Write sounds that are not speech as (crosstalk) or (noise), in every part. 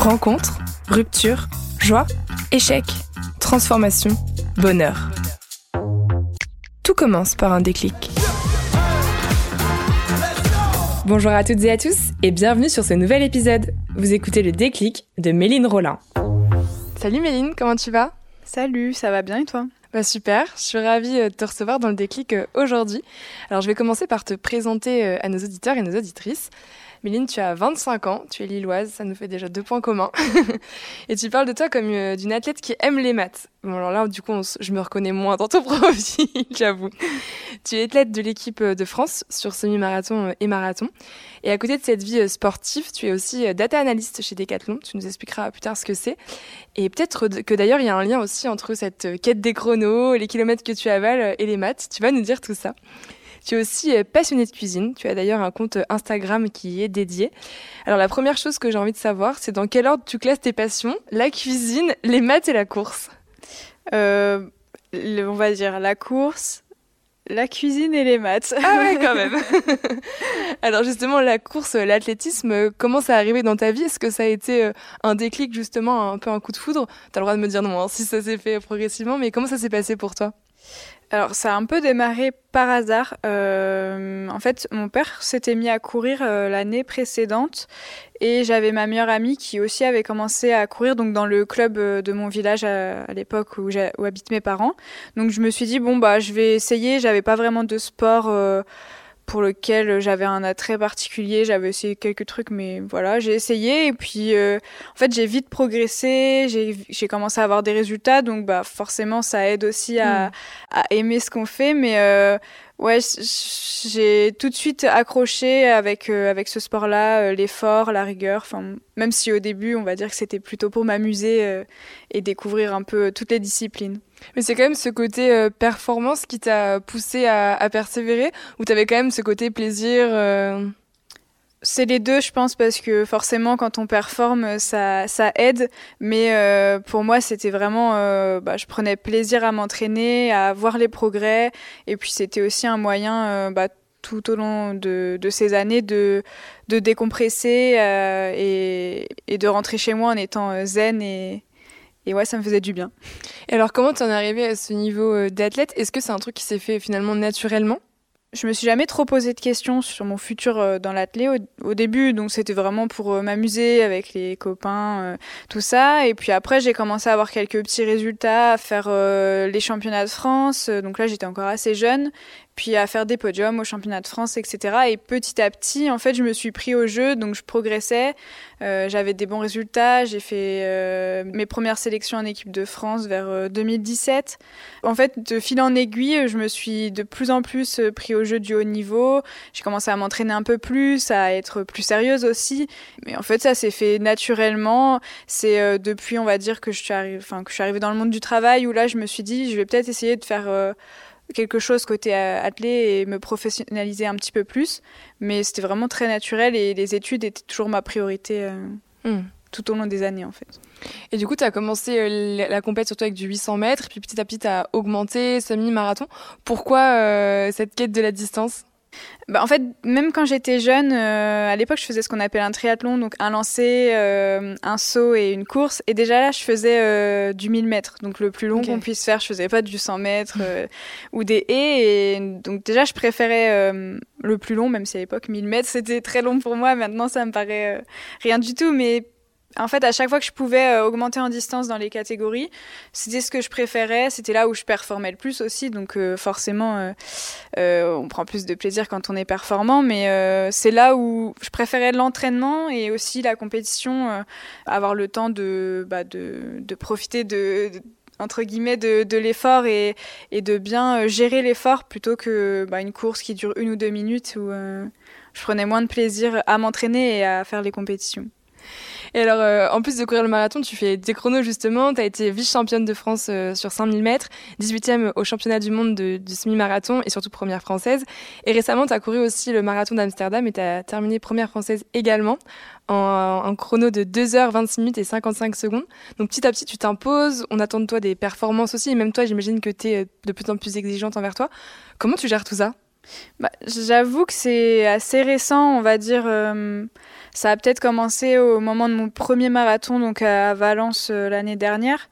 Rencontre, rupture, joie, échec, transformation, bonheur. Tout commence par un déclic. Bonjour à toutes et à tous et bienvenue sur ce nouvel épisode. Vous écoutez le déclic de Méline Rollin. Salut Méline, comment tu vas? Salut, ça va bien et toi? Bah super, je suis ravie euh, de te recevoir dans le déclic euh, aujourd'hui. Alors je vais commencer par te présenter euh, à nos auditeurs et nos auditrices. Méline, tu as 25 ans, tu es lilloise, ça nous fait déjà deux points communs. (laughs) et tu parles de toi comme euh, d'une athlète qui aime les maths. Bon, alors là, du coup, je me reconnais moins dans ton (laughs) profil, j'avoue. Tu es athlète de l'équipe euh, de France sur semi-marathon euh, et marathon. Et à côté de cette vie sportive, tu es aussi data analyst chez Decathlon. Tu nous expliqueras plus tard ce que c'est. Et peut-être que d'ailleurs, il y a un lien aussi entre cette quête des chronos, les kilomètres que tu avales et les maths. Tu vas nous dire tout ça. Tu es aussi euh, passionné de cuisine. Tu as d'ailleurs un compte Instagram qui y est dédié. Alors la première chose que j'ai envie de savoir, c'est dans quel ordre tu classes tes passions La cuisine, les maths et la course? Euh, On va dire la course, la cuisine et les maths. Ah ouais, quand (laughs) même. (laughs) Alors justement, la course, l'athlétisme, comment ça est arrivé dans ta vie? Est-ce que ça a été euh, un déclic, justement, un peu un coup de foudre? Tu as le droit de me dire non, hein, si ça s'est fait progressivement, mais comment ça s'est passé pour toi? Alors ça a un peu démarré par hasard. Euh, en fait, mon père s'était mis à courir euh, l'année précédente et j'avais ma meilleure amie qui aussi avait commencé à courir donc dans le club euh, de mon village à, l'époque où, où, habitent mes parents. Donc je me suis dit bon bah je vais essayer. J'avais pas vraiment de sport pour lequel j'avais un attrait particulier. J'avais essayé quelques trucs, mais voilà, j'ai essayé. Et puis, euh, en fait, j'ai vite progressé. J'ai commencé à avoir des résultats. Donc, bah, forcément, ça aide aussi à, hmm. à aimer ce qu'on fait. Mais euh, ouais, j'ai tout de suite accroché avec, euh, avec ce sport-là, l'effort, la rigueur. Enfin, même si au début, on va dire que c'était plutôt pour m'amuser et découvrir un peu toutes les disciplines. Mais c'est quand même ce côté euh, performance qui t'a poussé à, à, persévérer ou t'avais quand même ce côté plaisir euh... C'est les deux, je pense, parce que forcément, quand on performe, ça, ça aide. Mais euh, pour moi, c'était vraiment, euh, bah, je prenais plaisir à m'entraîner, à voir les progrès, et puis c'était aussi un moyen, euh, bah, tout au long de, de, ces années, de, de décompresser et, et de rentrer chez moi en étant zen et, et ouais, ça me faisait du bien. Et alors, comment tu en es arrivé à ce niveau euh, d'athlète? Est-ce que c'est un truc qui s'est fait finalement naturellement? Je me suis jamais trop posé de questions sur mon futur euh, dans l'athlé au, début, donc c'était vraiment pour euh, m'amuser avec les copains, tout ça. Et puis après, j'ai commencé à avoir quelques petits résultats, à faire les championnats de France. Donc là, j'étais encore assez jeune puis à faire des podiums au championnat de France, etc. Et petit à petit, en fait, je me suis pris au jeu, donc je progressais. Euh, j'avais des bons résultats. J'ai fait euh, mes premières sélections en équipe de France vers 2017. Euh, en fait, de fil en aiguille, je me suis de plus en plus pris au jeu du haut niveau. J'ai commencé à m'entraîner un peu plus, à être plus sérieuse aussi. Mais en fait, ça s'est fait naturellement. C'est depuis, on va dire, que que je suis arrivée dans le monde du travail où là, je me suis dit, je vais peut-être essayer de faire quelque chose côté euh, athlé et me professionnaliser un petit peu plus. Mais c'était vraiment très naturel et les études étaient toujours ma priorité euh, hmm. tout au long des années en fait. Et du coup, tu as commencé euh, la, compète surtout avec du 800 mètres, puis petit à petit, tu as augmenté, semi-marathon. Pourquoi cette quête de la distance? Bah, en fait, même quand j'étais jeune, euh, à l'époque, je faisais ce qu'on appelle un triathlon, donc un lancer, euh, un saut et une course. Et déjà là, je faisais euh, du 1000 mètres, donc le plus long qu'on puisse faire. Je faisais pas du 100 mètres ou des haies. Et donc déjà, je préférais le plus long, même si à l'époque 1000 mètres (laughs) c'était très long pour moi. Maintenant, ça me paraît rien du tout, mais en fait, à chaque fois que je pouvais euh, augmenter en distance dans les catégories, c'était ce que je préférais. C'était là où je performais le plus aussi. Donc euh, forcément, euh, on prend plus de plaisir quand on est performant. Mais c'est là où je préférais l'entraînement et aussi la compétition, avoir le temps de, bah, profiter de, entre guillemets de, l'effort et, et, de bien gérer l'effort plutôt que bah, une course qui dure une ou deux minutes où je prenais moins de plaisir à m'entraîner et à faire les compétitions. Et alors, euh, en plus de courir le marathon, tu fais des chronos justement. Tu as été vice-championne de France euh, sur 5000 mètres, 18e au championnat du monde de, du semi-marathon et surtout première française. Et récemment, tu as couru aussi le marathon d'Amsterdam et tu as terminé première française également en, en chrono de 2h, 26 minutes et 55 secondes. Donc petit à petit, tu t'imposes. On attend de toi des performances aussi. Et même toi, j'imagine que tu es euh, de plus en plus exigeante envers toi. Comment tu gères tout ça? Bah, J'avoue que c'est assez récent, on va dire. Ça a peut-être commencé au moment de mon premier marathon, donc à Valence l'année dernière,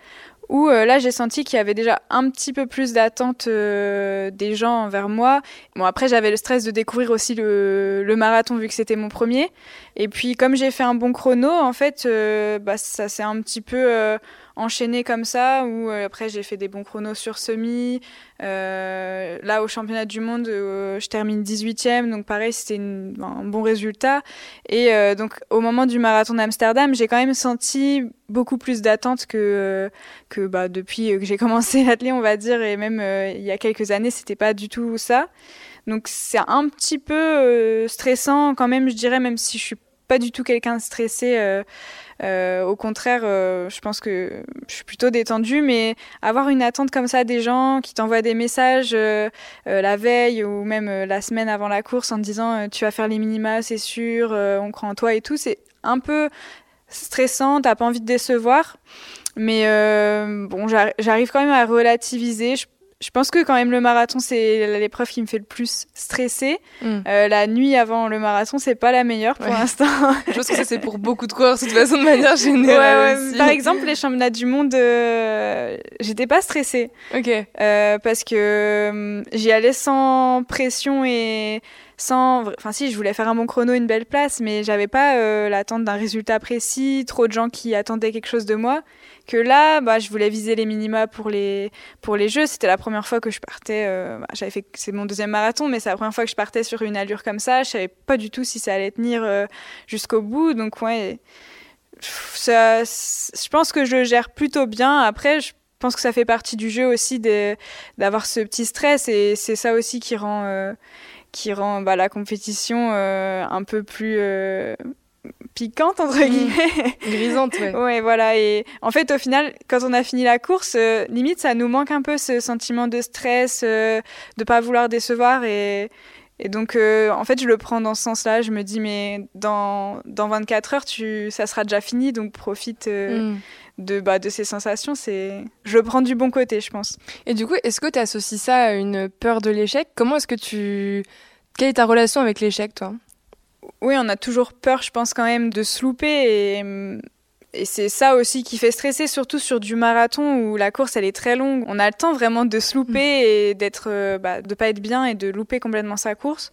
où euh, là j'ai senti qu'il y avait déjà un petit peu plus d'attente euh, des gens envers moi. Bon après j'avais le stress de découvrir aussi le, marathon vu que c'était mon premier. Et puis comme j'ai fait un bon chrono, en fait, euh, bah, ça s'est un petit peu enchaîné comme ça, où euh, après j'ai fait des bons chronos sur semi. Euh, là, au championnat du monde, euh, je termine 18e, donc pareil, c'était un bon résultat. Et donc au moment du marathon d'Amsterdam, j'ai quand même senti beaucoup plus d'attente que, que bah, depuis que j'ai (laughs) commencé l'athlète, on va dire, et même il y a quelques années, c'était pas du tout ça. Donc c'est un petit peu stressant quand même, je dirais, même si je suis pas du tout quelqu'un stressé. Euh, au contraire, euh, je pense que je suis plutôt détendue, mais avoir une attente comme ça des gens qui t'envoient des messages euh, la veille ou même la semaine avant la course en disant tu vas faire les minima, c'est sûr, on croit en toi et tout, c'est un peu stressant, t'as pas envie de décevoir. Mais bon, j'arrive quand même à relativiser. Je pense que quand même le marathon c'est l'épreuve qui me fait le plus stresser. Mm. Euh, la nuit avant le marathon c'est pas la meilleure pour l'instant. (laughs) je pense que ça c'est pour beaucoup de coureurs de toute façon de manière générale. Ouais, Par exemple les championnats du monde, euh, j'étais pas stressée. Ok. Euh, parce que hum, j'y allais sans pression et sans. Enfin si je voulais faire un bon chrono, une belle place, mais j'avais pas l'attente d'un résultat précis, trop de gens qui attendaient quelque chose de moi que là, bah, je voulais viser les minima pour les, pour les Jeux. C'était la première fois que je partais. Euh, bah, j'avais fait, c'est mon deuxième marathon, mais c'est la première fois que je partais sur une allure comme ça. Je savais pas du tout si ça allait tenir euh, jusqu'au bout. Donc, ouais, je pense que je le gère plutôt bien. Après, je pense que ça fait partie du jeu aussi d'avoir ce petit stress et c'est ça aussi qui rend, euh, qui rend bah, la compétition un peu plus piquante entre mmh. guillemets grisante ouais. (laughs) ouais voilà et en fait au final quand on a fini la course euh, limite ça nous manque un peu ce sentiment de stress euh, de pas vouloir décevoir et et donc euh, en fait je le prends dans ce sens-là je me dis mais dans dans 24 heures tu ça sera déjà fini donc profite mmh. de bah de ces sensations c'est je le prends du bon côté je pense et du coup est-ce que tu associes ça à une peur de l'échec? Comment est-ce que tu quelle est ta relation avec l'échec toi? Oui, on a toujours peur, je pense quand même, de se louper et, c'est ça aussi qui fait stresser, surtout sur du marathon où la course elle est très longue. On a le temps vraiment de se louper mm. et d'être, euh, bah, de pas être bien et de louper complètement sa course.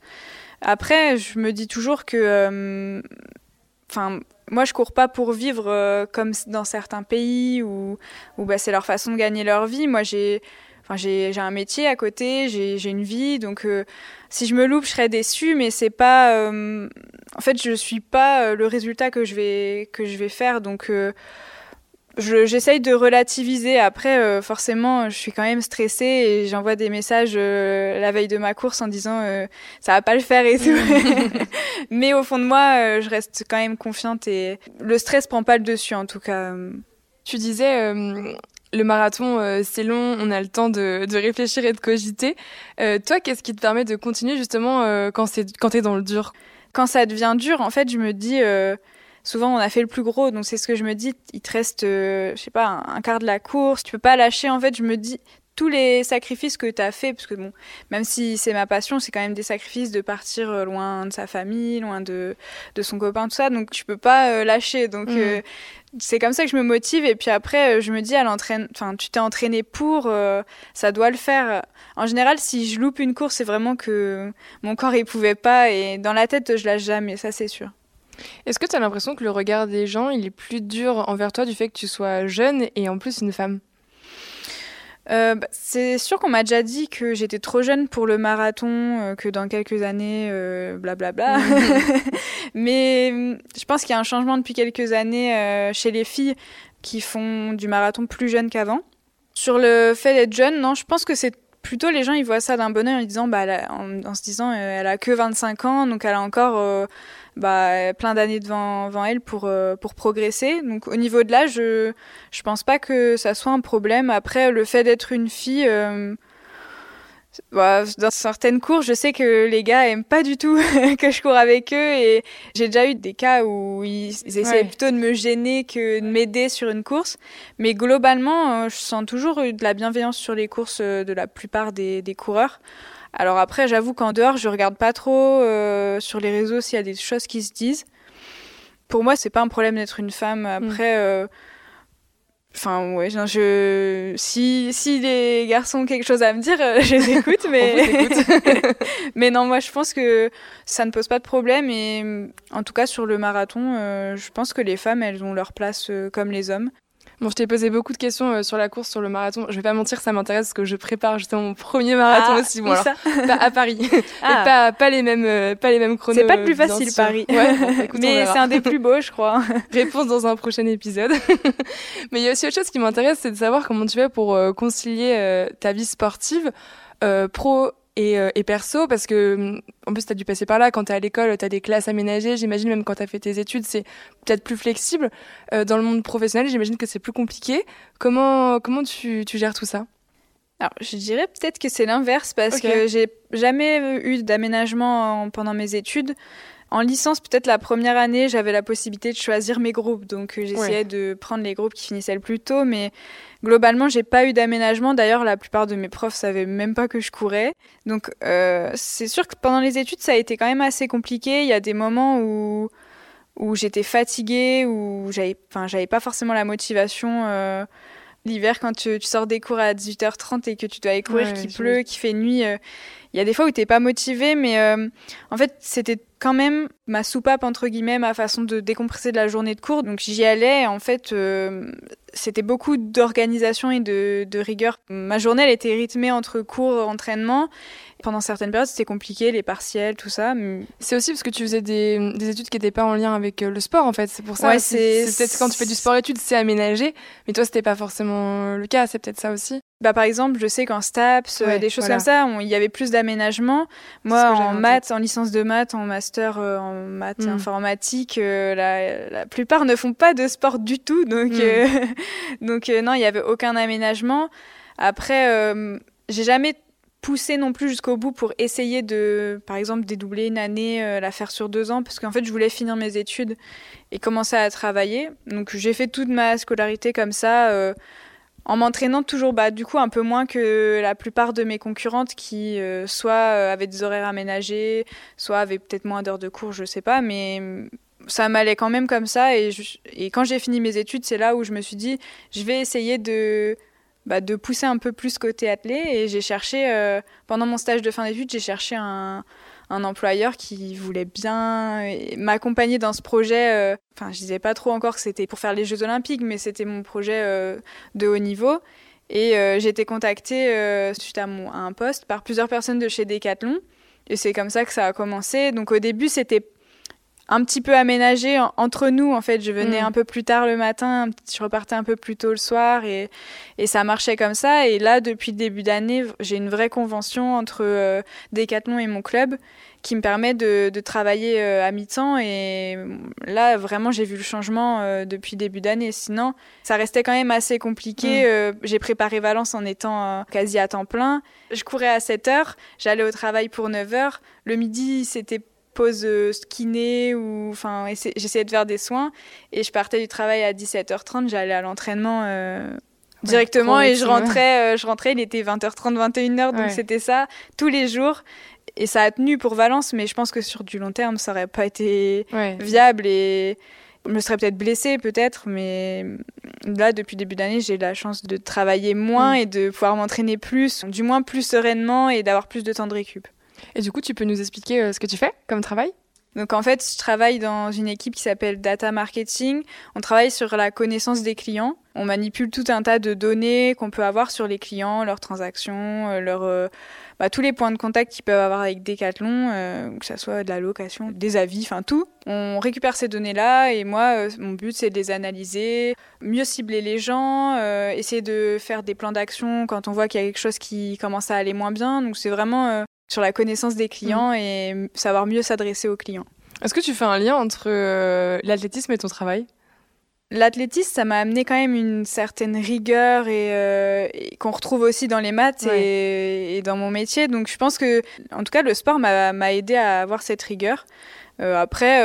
Après, je me dis toujours que, euh, enfin, moi je cours pas pour vivre euh, comme dans certains pays où, où bah, c'est leur façon de gagner leur vie. Moi j'ai Enfin, j'ai un métier à côté, j'ai une vie, donc euh, si je me loupe, je serais déçue, mais c'est pas. Euh, en fait, je suis pas euh, le résultat que je vais que je vais faire, donc j'essaye de relativiser. Après, forcément, je suis quand même stressée et j'envoie des messages la veille de ma course en disant ça va pas le faire et tout. (laughs) mais au fond de moi, je reste quand même confiante et le stress prend pas le dessus en tout cas. Tu disais le marathon, euh, c'est long, on a le temps de, réfléchir et de cogiter. Euh, toi, qu'est-ce qui te permet de continuer justement euh, quand c'est quand t'es dans le dur? Quand ça devient dur, en fait, je me dis souvent on a fait le plus gros, donc c'est ce que je me dis. Il te reste, je sais pas, un, quart de la course. Tu peux pas lâcher. En fait, je me dis tous les sacrifices que tu as fait, parce que bon, même si c'est ma passion, c'est quand même des sacrifices de partir loin de sa famille, loin de, de son copain, tout ça, donc tu peux pas lâcher. Donc mmh c'est comme ça que je me motive et puis après euh, je me dis enfin tu t'es entraîné pour euh, ça doit le faire. En général si je loupe une course c'est vraiment que mon corps il pouvait pas et dans la tête je lâche jamais ça c'est sûr. Est-ce que tu as l'impression que le regard des gens il est plus dur envers toi du fait que tu sois jeune et en plus une femme? Euh, bah, c'est sûr qu'on m'a déjà dit que j'étais trop jeune pour le marathon, euh, que dans quelques années, blablabla. Euh, bla bla. Mais mm, je pense qu'il y a un changement depuis quelques années chez les filles qui font du marathon plus jeune qu'avant. Sur le fait d'être jeune, non, je pense que c'est plutôt les gens ils voient ça d'un bonheur en disant bah en, se disant elle a que 25 ans donc elle a encore bah, plein d'années devant, devant elle pour, euh, pour progresser. Donc au niveau de l'âge, je, je pense pas que ça soit un problème. Après, le fait d'être une fille, euh, bah, dans certaines cours, je sais que les gars aiment pas du tout (laughs) que je cours avec eux et j'ai déjà eu des cas où ils, essayaient plutôt de me gêner que de m'aider sur une course. Mais globalement, euh, je sens toujours de la bienveillance sur les courses de la plupart des, des coureurs. Alors après, j'avoue qu'en dehors, je regarde pas trop euh, sur les réseaux s'il y a des choses qui se disent. pour moi, c'est pas un problème d'être une femme. Mm. Après, euh, enfin, ouais, non, je, si, si les garçons ont quelque chose à me dire, euh, je les écoute, mais, (laughs) (laughs) mais non, moi, je pense que ça ne pose pas de problème et, en tout cas, sur le marathon, euh, je pense que les femmes, elles ont leur place euh, comme les hommes. Bon, je t'ai posé beaucoup de questions euh, sur la course, sur le marathon. Je vais pas mentir, ça m'intéresse parce que je prépare justement mon premier marathon Ah, aussi. Bon, alors, ça (laughs) pas à Paris. (laughs) Ah. Et pas, pas les mêmes, euh, pas les mêmes chronos. C'est pas le plus euh, facile. Paris. Ouais, bon, (laughs) écoute, on mais c'est un des plus beaux, je crois. Réponse dans un prochain épisode. Mais il y a aussi autre chose qui m'intéresse, c'est de savoir comment tu fais pour euh, concilier euh, ta vie sportive, euh, pro et, euh, et perso, parce que hum, en plus tu as dû passer par là, quand tu es à l'école, tu as des classes aménagées, j'imagine même quand tu as fait tes études, c'est peut-être plus flexible. Euh, dans le monde professionnel, j'imagine que c'est plus compliqué. Comment, comment tu, tu gères tout ça? Alors, je dirais peut-être que c'est l'inverse parce que j'ai jamais eu d'aménagement en- pendant mes études. En licence, peut-être la première année, j'avais la possibilité de choisir mes groupes, donc euh, j'essayais de prendre les groupes qui finissaient le plus tôt, mais globalement, j'ai pas eu d'aménagement. D'ailleurs, la plupart de mes profs savaient même pas que je courais. Donc, euh, c'est sûr que pendant les études, ça a été quand même assez compliqué. Il y a des moments où où j'étais fatiguée, où j'avais, enfin, j'avais pas forcément la motivation. euh, L'hiver, quand tu, tu sors des cours à 18h30 et que tu dois aller courir, Ouais, qu'il pleut, qu'il fait nuit, euh, il y a des fois où t'es pas motivé, mais euh, en fait, c'était quand même ma soupape, entre guillemets, ma façon de décompresser de la journée de cours. Donc j'y allais, en fait, euh, c'était beaucoup d'organisation et de, de rigueur. Ma journée, elle était rythmée entre cours, entraînement. Pendant certaines périodes, c'était compliqué, les partiels, tout ça. mais- C'est aussi parce que tu faisais des, des études qui n'étaient pas en lien avec euh, le sport en fait. C'est pour ça. Ouais, c'est- peut-être quand tu fais du sport-études, c'est aménagé, mais toi c'était pas forcément le cas. C'est peut-être ça aussi. Bah, par exemple, je sais qu'en STAPS, euh, Ouais, des choses voilà. comme ça, il y avait plus d'aménagement. Moi, en maths, en licence de maths, en master euh, en maths et Mm. informatique, euh, la, la plupart ne font pas de sport du tout. Donc, Mm. euh, (laughs) donc non, il n'y avait aucun aménagement. Après, j'ai jamais poussé non plus jusqu'au bout pour essayer de, par exemple, dédoubler une année, euh, la faire sur deux ans, parce qu'en fait, je voulais finir mes études et commencer à travailler. Donc, j'ai fait toute ma scolarité comme ça. euh, en m'entraînant toujours bah, du coup un peu moins que la plupart de mes concurrentes qui euh, soit euh, avaient des horaires aménagés, soit avaient peut-être moins d'heures de cours, je sais pas, mais mm, ça m'allait quand même comme ça. Et quand j'ai fini mes études, c'est là où je me suis dit je vais essayer de bah, de pousser un peu plus côté athlé et j'ai cherché euh, pendant mon stage de fin d'études, j'ai cherché un un employeur qui voulait bien euh, m'accompagner dans ce projet. euh, Enfin, je disais pas trop encore que c'était pour faire les Jeux Olympiques, mais c'était mon projet euh, de haut niveau. Et j'ai été contactée suite à, à un poste par plusieurs personnes de chez Decathlon. Et c'est comme ça que ça a commencé. Donc au début, c'était un petit peu aménagé en- entre nous. En fait, je venais Mm. un peu plus tard le matin, je repartais un peu plus tôt le soir et, et ça marchait comme ça. Et là, depuis le début d'année, j'ai une vraie convention entre euh, Decathlon et mon club qui me permet de, de travailler euh, à mi-temps. Et là, vraiment, j'ai vu le changement euh, depuis le début d'année. Sinon, ça restait quand même assez compliqué. Mm. Euh, j'ai préparé Valence en étant quasi à temps plein. Je courais à 7 heures, j'allais au travail pour 9 heures. Le midi, c'était pause euh, kiné ou enfin essa- j'essayais de faire des soins et je partais du travail à 17h30 j'allais à l'entraînement euh, directement et je rentrais euh, je rentrais il était 20h30 21h donc Ouais. c'était ça tous les jours et ça a tenu pour Valence mais je pense que sur du long terme ça aurait pas été Ouais. viable et je me serais peut-être blessée peut-être mais là depuis le début d'année j'ai la chance de travailler moins Mm. et de pouvoir m'entraîner plus du moins plus sereinement et d'avoir plus de temps de récup Et du coup, tu peux nous expliquer euh, ce que tu fais comme travail? Donc en fait, je travaille dans une équipe qui s'appelle Data Marketing. On travaille sur la connaissance des clients. On manipule tout un tas de données qu'on peut avoir sur les clients, leurs transactions, euh, leurs, euh, bah, tous les points de contact qu'ils peuvent avoir avec Decathlon, que ça soit de la location, des avis, enfin tout. On récupère ces données-là et moi, mon but c'est de les analyser, mieux cibler les gens, essayer de faire des plans d'action quand on voit qu'il y a quelque chose qui commence à aller moins bien. Donc c'est vraiment sur la connaissance des clients et savoir mieux s'adresser aux clients. Est-ce que tu fais un lien entre euh, l'athlétisme et ton travail? L'athlétisme, ça m'a amené quand même une certaine rigueur et, euh, et qu'on retrouve aussi dans les maths et, et dans mon métier. Donc je pense que, en tout cas, le sport m'a aidé à avoir cette rigueur. Euh, après,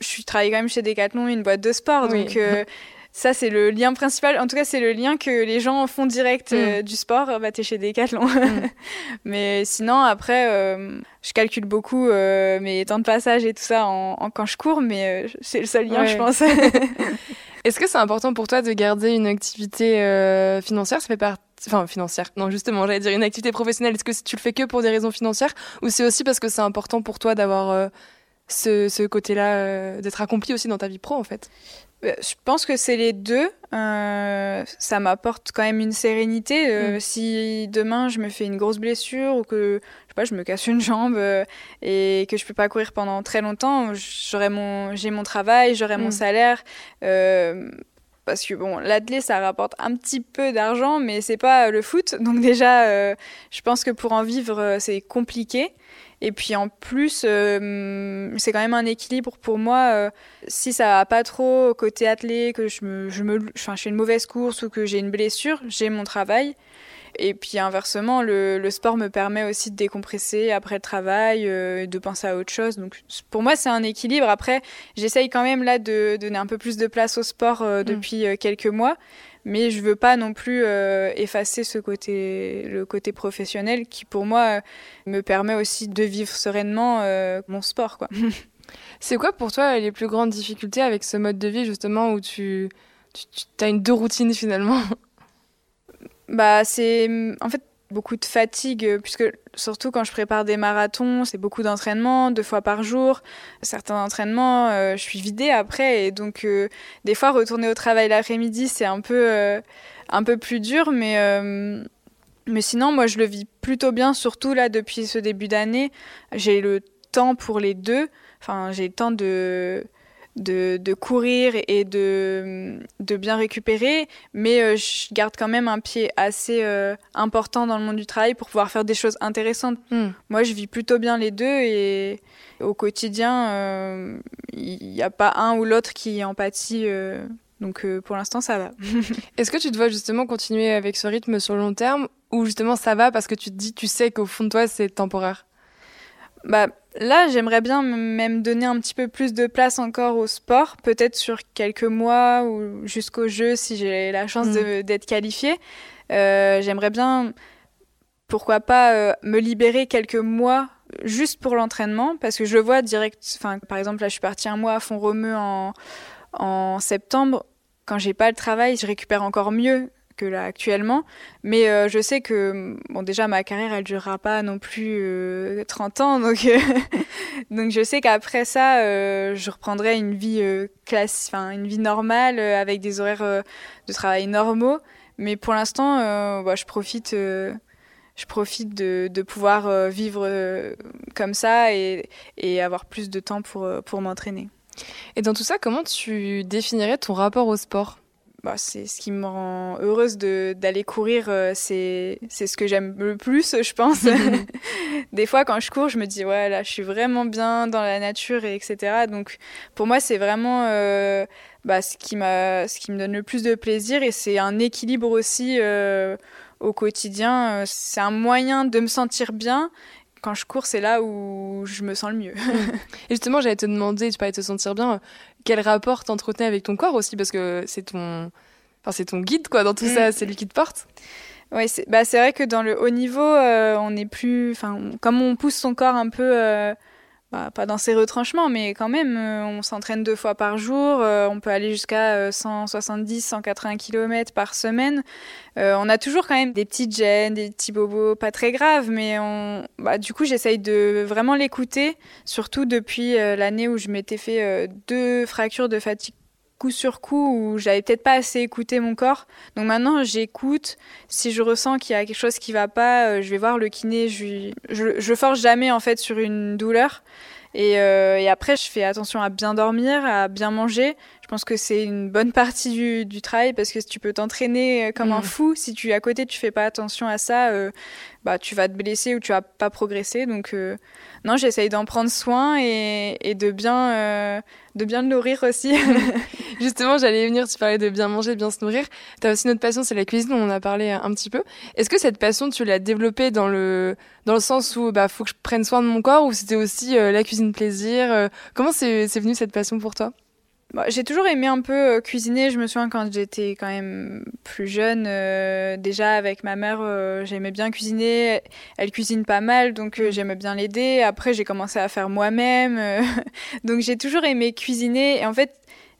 je suis travaillée quand même chez Decathlon, une boîte de sport, Oui. donc (laughs) ça c'est le lien principal. En tout cas, c'est le lien que les gens font direct euh, mm. du sport. Bah, t'es chez Decathlon. Mm. (laughs) Mais sinon, après, euh, je calcule beaucoup euh, mes temps de passage et tout ça en, quand je cours, mais c'est le seul lien, je pense. (laughs) (laughs) Est-ce que c'est important pour toi de garder une activité financière? Ça fait partie enfin financière. Non, justement, j'allais dire une activité professionnelle. Est-ce que tu le fais que pour des raisons financières? Ou c'est aussi parce que c'est important pour toi d'avoir ce, ce côté-là, d'être accompli aussi dans ta vie pro en fait? euh, je pense que c'est les deux. Euh, ça m'apporte quand même une sérénité. Euh, mm. Si demain je me fais une grosse blessure ou que je sais pas, je me casse une jambe et que je peux pas courir pendant très longtemps, j'aurai mon, j'ai mon travail, j'aurai mon mm. salaire. parce que bon, l'athlète ça rapporte un petit peu d'argent, mais c'est pas le foot. Donc déjà, je pense que pour en vivre, c'est compliqué. Et puis en plus, euh, c'est quand même un équilibre pour moi. Euh, si ça va pas trop côté athlète, que je me, je me, je fais une mauvaise course ou que j'ai une blessure, j'ai mon travail. Et puis inversement, le, le, sport me permet aussi de décompresser après le travail, euh, de penser à autre chose. Donc pour moi, c'est un équilibre. Après, j'essaye quand même là de donner un peu plus de place au sport euh, mm. depuis quelques mois mais je veux pas non plus euh, effacer ce côté, le côté professionnel qui pour moi me permet aussi de vivre sereinement euh, mon sport, quoi. (laughs) C'est quoi pour toi les plus grandes difficultés avec ce mode de vie justement où tu, tu, tu as une deux routines finalement? Bah c'est en fait beaucoup de fatigue, euh, puisque surtout quand je prépare des marathons, c'est beaucoup d'entraînement, deux fois par jour. Certains entraînements, euh, je suis vidée après, et donc euh, des fois retourner au travail l'après-midi, c'est un peu un peu plus dur, mais mais sinon moi je le vis plutôt bien, surtout là depuis ce début d'année, j'ai le temps pour les deux. Enfin, j'ai le temps de de, de, courir et de, de bien récupérer, mais euh, je garde quand même un pied assez euh, important dans le monde du travail pour pouvoir faire des choses intéressantes. Hmm. Moi, je vis plutôt bien les deux et au quotidien, euh, il n'y a pas un ou l'autre qui en pâtit. donc pour l'instant, ça va. (laughs) Est-ce que tu te vois justement continuer avec ce rythme sur le long terme ou justement ça va parce que tu te dis, tu sais qu'au fond de toi, c'est temporaire? Bah, Là, j'aimerais bien même donner un petit peu plus de place encore au sport, peut-être sur quelques mois ou jusqu'au jeu si j'ai la chance mm. d'être qualifiée. Euh, j'aimerais bien, pourquoi pas, euh, me libérer quelques mois juste pour l'entraînement, parce que je le vois direct. Enfin, par exemple, là, je suis partie un mois à fond romeu en, en septembre. Quand j'ai pas le travail, je récupère encore mieux actuellement. Mais euh, je sais que bon déjà ma carrière elle durera pas non plus 30 euh, ans donc euh, (laughs) donc je sais qu'après ça je reprendrai une vie classe enfin une vie normale avec des horaires de travail normaux. Mais pour l'instant bah, je profite je profite de, de pouvoir vivre comme ça et, et avoir plus de temps pour, pour m'entraîner. Et dans tout ça, comment tu définirais ton rapport au sport? Bah, c'est ce qui me rend heureuse d'aller courir. Euh, c'est ce que j'aime le plus, je pense. (laughs) Des fois, quand je cours, je me dis, ouais, là, je suis vraiment bien dans la nature, et etc. Donc, pour moi, c'est vraiment euh, bah, ce, qui ce qui me donne le plus de plaisir et c'est un équilibre aussi euh, au quotidien. C'est un moyen de me sentir bien quand je cours, c'est là où je me sens le mieux. (laughs) et justement, j'allais te demander, tu parlais de te sentir bien, quel rapport t'entretenais avec ton corps aussi, parce que c'est ton, enfin, c'est ton guide, quoi, dans tout ça, mm. c'est lui qui te porte. Oui, c'est bah, vrai que dans le haut niveau, euh, on est plus, enfin, comme on pousse son corps un peu euh, bah, pas dans ses retranchements, mais quand même, euh, on s'entraîne deux fois par jour, euh, on peut aller jusqu'à 170, 180 km par semaine. Euh, on a toujours quand même des petites gênes, des petits bobos pas très graves, mais on, bah, du coup, j'essaye de vraiment l'écouter, surtout depuis l'année où je m'étais fait deux fractures de fatigue coup sur coup où j'avais peut-être pas assez écouté mon corps. Donc maintenant, j'écoute. Si je ressens qu'il y a quelque chose qui va pas, euh, je vais voir le kiné. Je, je, je force jamais en fait sur une douleur. Et, euh, et, après, je fais attention à bien dormir, à bien manger. Je pense que c'est une bonne partie du, du, travail parce que tu peux t'entraîner euh, comme un mmh. fou. Si tu à côté, tu fais pas attention à ça, euh, bah tu vas te blesser ou tu vas pas progresser. Donc euh, non, j'essaye d'en prendre soin et, et de bien euh, de bien le nourrir aussi. (laughs) Justement, j'allais venir. Tu parlais de bien manger, de bien se nourrir. Tu as aussi notre passion, c'est la cuisine. On en a parlé un petit peu. Est-ce que cette passion, tu l'as développée dans le dans le sens où bah faut que je prenne soin de mon corps ou c'était aussi la cuisine plaisir Comment c'est c'est venu cette passion pour toi? Bah, j'ai toujours aimé un peu euh, cuisiner. Je me souviens quand j'étais quand même plus jeune, euh, déjà avec ma mère, euh, j'aimais bien cuisiner. Elle cuisine pas mal, donc j'aimais bien l'aider. Après, j'ai commencé à faire moi-même. (laughs) donc j'ai toujours aimé cuisiner. Et en fait,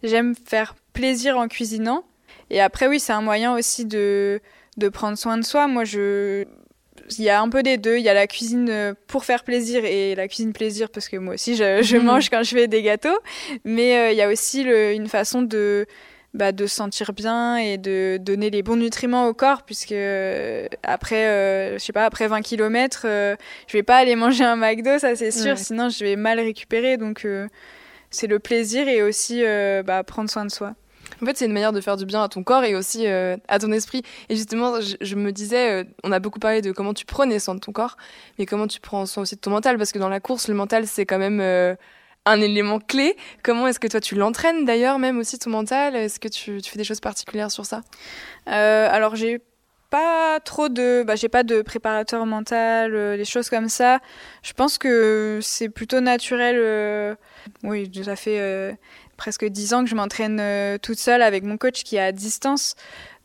j'aime faire plaisir en cuisinant. Et après, oui, c'est un moyen aussi de, de prendre soin de soi. Moi, je, il y a un peu des deux. Il y a la cuisine euh, pour faire plaisir et la cuisine plaisir parce que moi aussi je, je mhm. mange quand je fais des gâteaux. Mais euh, il y a aussi le, une façon de bah, de se sentir bien et de donner les bons nutriments au corps puisque euh, après je sais pas après 20 km je vais pas aller manger un McDo ça c'est sûr sinon je vais mal récupérer donc c'est le plaisir et aussi bah, prendre soin de soi. En fait, c'est une manière de faire du bien à ton corps et aussi euh, à ton esprit. Et justement, je, me disais, euh, on a beaucoup parlé de comment tu prenais soin de ton corps, mais comment tu prends soin aussi de ton mental, parce que dans la course, le mental, c'est quand même euh, un élément clé. Comment est-ce que toi, tu l'entraînes d'ailleurs, même aussi ton mental? Est-ce que tu, fais des choses particulières sur ça? Alors, j'ai pas trop de bah j'ai pas de préparateur mental des choses comme ça je pense que c'est plutôt naturel oui ça fait presque dix ans que je m'entraîne euh, toute seule avec mon coach qui est à distance.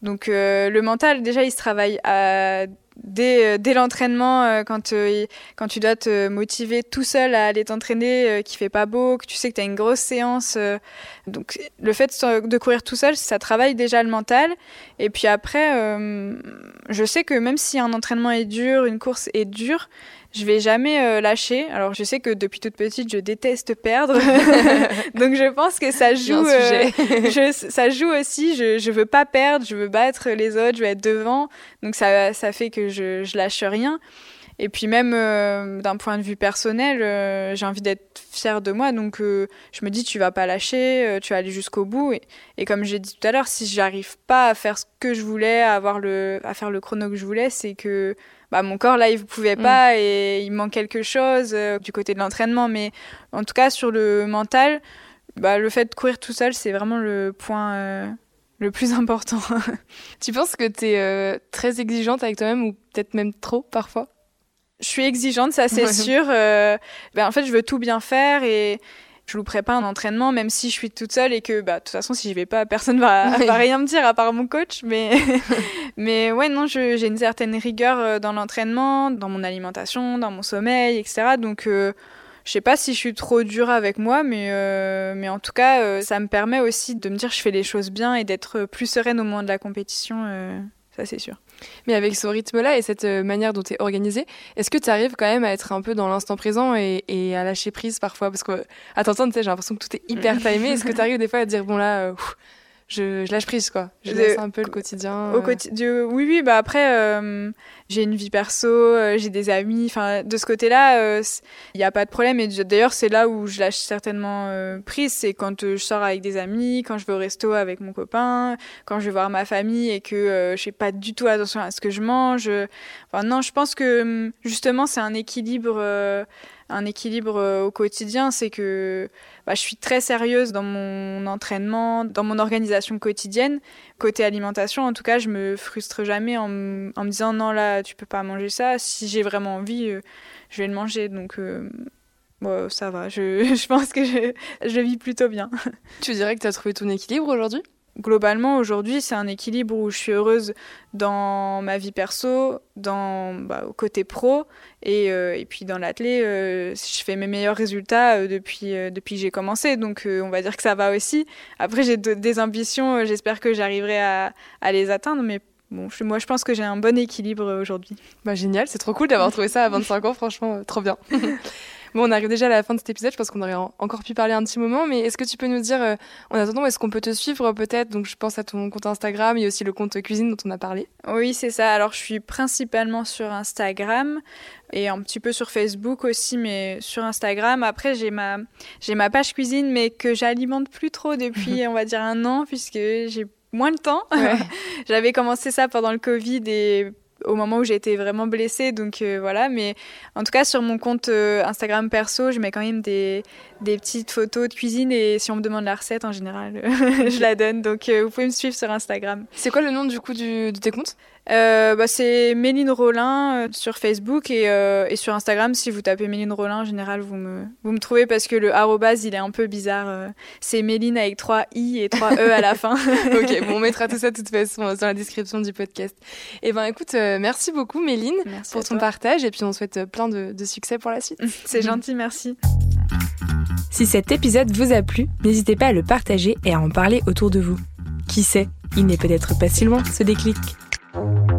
Donc euh, le mental, déjà, il se travaille euh, dès l'entraînement, quand, tu dois te motiver tout seul à aller t'entraîner, qui fait pas beau, que tu sais que tu as une grosse séance. donc le fait de courir tout seul, ça travaille déjà le mental. Et puis après, je sais que même si un entraînement est dur, une course est dure, je vais jamais euh, lâcher. Alors je sais que depuis toute petite, je déteste perdre, (laughs) donc je pense que ça joue. Euh, je, ça joue aussi. Je je veux pas perdre, je veux battre les autres, je veux être devant. Donc ça ça fait que je je lâche rien. Et puis même euh, d'un point de vue personnel, j'ai envie d'être fière de moi, donc je me dis tu vas pas lâcher, tu vas aller jusqu'au bout. Et, et comme j'ai dit tout à l'heure, si j'arrive pas à faire ce que je voulais, à avoir le, à faire le chrono que je voulais, c'est que bah, mon corps là il ne pouvait pas mm. et il manque quelque chose euh, du côté de l'entraînement. Mais en tout cas sur le mental bah, le fait de courir tout seul c'est vraiment le point euh, le plus (laughs) important. Tu penses que tu es euh, très exigeante avec toi-même ou peut-être même trop parfois? Je suis exigeante ça c'est sûr bah, en fait je veux tout bien faire et je louperai pas un entraînement, même si je suis toute seule et que, bah, de toute façon, si j'y vais pas, personne va, (laughs) va rien me dire à part mon coach. Mais, (laughs) mais ouais, non, j'ai une certaine rigueur euh, dans l'entraînement, dans mon alimentation, dans mon sommeil, etc. Donc, euh, je sais pas si je suis trop dure avec moi, mais, euh, mais en tout cas, euh, ça me permet aussi de me dire que je fais les choses bien et d'être plus sereine au moment de la compétition. ça, c'est sûr. Mais avec ce rythme-là et cette euh, manière dont tu es organisée, est-ce que tu arrives quand même à être un peu dans l'instant présent et, à lâcher prise parfois? Parce que, à t'entendre, j'ai l'impression que tout est hyper timé. Est-ce que tu arrives des fois à dire, bon là, euh, je, lâche prise quoi. Je laisse un peu le quotidien. Au euh. oui oui bah après euh, j'ai une vie perso, euh, j'ai des amis, enfin de ce côté-là il n'y a pas de problème et d'ailleurs c'est là où je lâche certainement prise, c'est quand je sors avec des amis, quand je vais au resto avec mon copain, quand je vais voir ma famille et que je fais pas du tout attention à ce que je mange. Enfin non, je pense que hum, justement c'est un équilibre un équilibre euh, au quotidien, c'est que bah, je suis très sérieuse dans mon entraînement, dans mon organisation quotidienne. Côté alimentation, en tout cas, je me frustre jamais en, me disant non là, tu peux pas manger ça. Si j'ai vraiment envie, euh, je vais le manger. Donc euh, ça va. Je, (laughs) je pense que je, je vis plutôt bien. Tu dirais que tu as trouvé ton équilibre aujourd'hui? Globalement, aujourd'hui, c'est un équilibre où je suis heureuse dans ma vie perso, dans bah, au côté pro, et, euh, et puis dans l'athlé, euh, je fais mes meilleurs résultats euh, depuis, depuis que j'ai commencé. Donc, on va dire que ça va aussi. Après, j'ai des ambitions, j'espère que j'arriverai à, à, les atteindre, mais bon, moi, je pense que j'ai un bon équilibre aujourd'hui. Bah, génial, c'est trop cool d'avoir trouvé ça à 25 ans, franchement, trop bien. (laughs) Bon, on arrive déjà à la fin de cet épisode. Je pense qu'on aurait encore pu parler un petit moment, mais est-ce que tu peux nous dire, euh, en attendant, est-ce qu'on peut te suivre peut-être? Donc, je pense à ton compte Instagram et aussi le compte cuisine dont on a parlé. Oui, c'est ça. Alors, je suis principalement sur Instagram et un petit peu sur Facebook aussi, mais sur Instagram. Après, j'ai ma, j'ai ma page cuisine, mais que j'alimente plus trop depuis, (laughs) on va dire, un an, puisque j'ai moins de temps. (laughs) J'avais commencé ça pendant le Covid et au moment où j'ai été vraiment blessée. Donc euh, voilà, mais en tout cas sur mon compte euh, Instagram perso, je mets quand même des, des, petites photos de cuisine et si on me demande la recette en général, (laughs) je la donne. Donc euh, vous pouvez me suivre sur Instagram. C'est quoi le nom du coup de tes comptes? Euh, bah, C'est Méline Rollin euh, sur Facebook et, euh, et, sur Instagram. Si vous tapez Méline Rollin, en général, vous me, vous me trouvez parce que le arrobase, il est un peu bizarre. C'est Méline avec 3 i et 3 e à la fin. (laughs) ok, bon, on mettra tout ça de toute façon dans la description du podcast. Et eh ben écoute, merci beaucoup Méline merci pour ton partage et puis on souhaite plein de, de succès pour la suite. (laughs) C'est (laughs) gentil, merci. Si cet épisode vous a plu, n'hésitez pas à le partager et à en parler autour de vous. Qui sait, il n'est peut-être pas si loin ce déclic. Thank you.